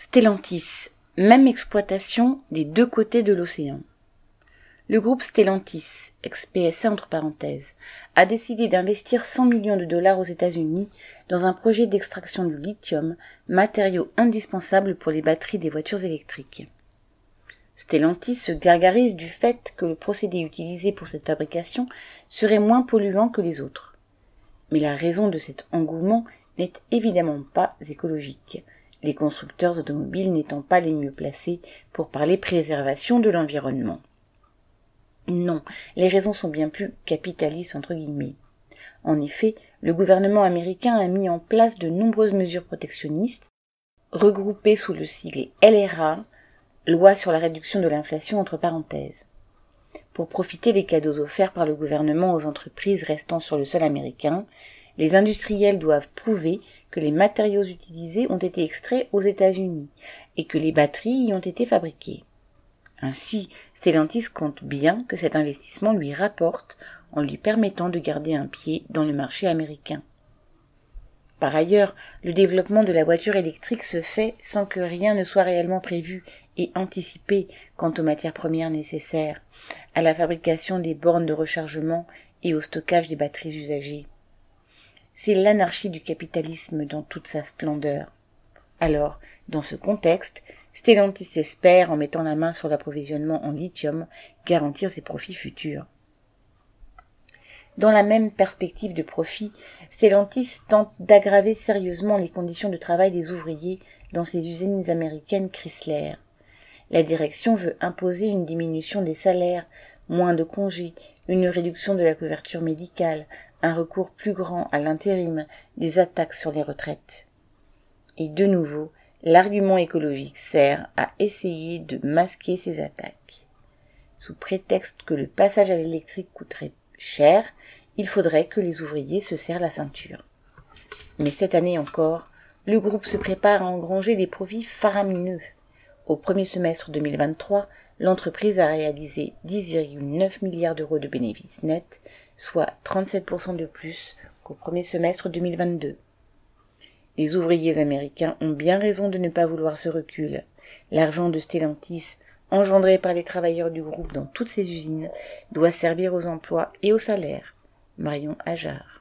Stellantis, même exploitation des deux côtés de l'océan. Le groupe Stellantis, ex-PSA entre parenthèses, a décidé d'investir 100 millions de dollars aux États-Unis dans un projet d'extraction du lithium, matériau indispensable pour les batteries des voitures électriques. Stellantis se gargarise du fait que le procédé utilisé pour cette fabrication serait moins polluant que les autres. Mais la raison de cet engouement n'est évidemment pas écologique les constructeurs automobiles n'étant pas les mieux placés pour parler préservation de l'environnement. Non, les raisons sont bien plus capitalistes entre guillemets. En effet, le gouvernement américain a mis en place de nombreuses mesures protectionnistes, regroupées sous le sigle LRA, loi sur la réduction de l'inflation entre parenthèses. Pour profiter des cadeaux offerts par le gouvernement aux entreprises restant sur le sol américain, les industriels doivent prouver que les matériaux utilisés ont été extraits aux États-Unis et que les batteries y ont été fabriquées. Ainsi, Stellantis compte bien que cet investissement lui rapporte en lui permettant de garder un pied dans le marché américain. Par ailleurs, le développement de la voiture électrique se fait sans que rien ne soit réellement prévu et anticipé quant aux matières premières nécessaires, à la fabrication des bornes de rechargement et au stockage des batteries usagées. C'est l'anarchie du capitalisme dans toute sa splendeur. Alors, dans ce contexte, Stellantis espère, en mettant la main sur l'approvisionnement en lithium, garantir ses profits futurs. Dans la même perspective de profit, Stellantis tente d'aggraver sérieusement les conditions de travail des ouvriers dans ses usines américaines Chrysler. La direction veut imposer une diminution des salaires, moins de congés, une réduction de la couverture médicale, un recours plus grand à l'intérim, des attaques sur les retraites. Et de nouveau, l'argument écologique sert à essayer de masquer ces attaques. Sous prétexte que le passage à l'électrique coûterait cher, il faudrait que les ouvriers se serrent la ceinture. Mais cette année encore, le groupe se prépare à engranger des profits faramineux. Au premier semestre 2023, l'entreprise a réalisé 10,9 milliards d'euros de bénéfices nets, soit 37% de plus qu'au premier semestre 2022. Les ouvriers américains ont bien raison de ne pas vouloir ce recul. L'argent de Stellantis, engendré par les travailleurs du groupe dans toutes ses usines, doit servir aux emplois et aux salaires. Marion Ajar.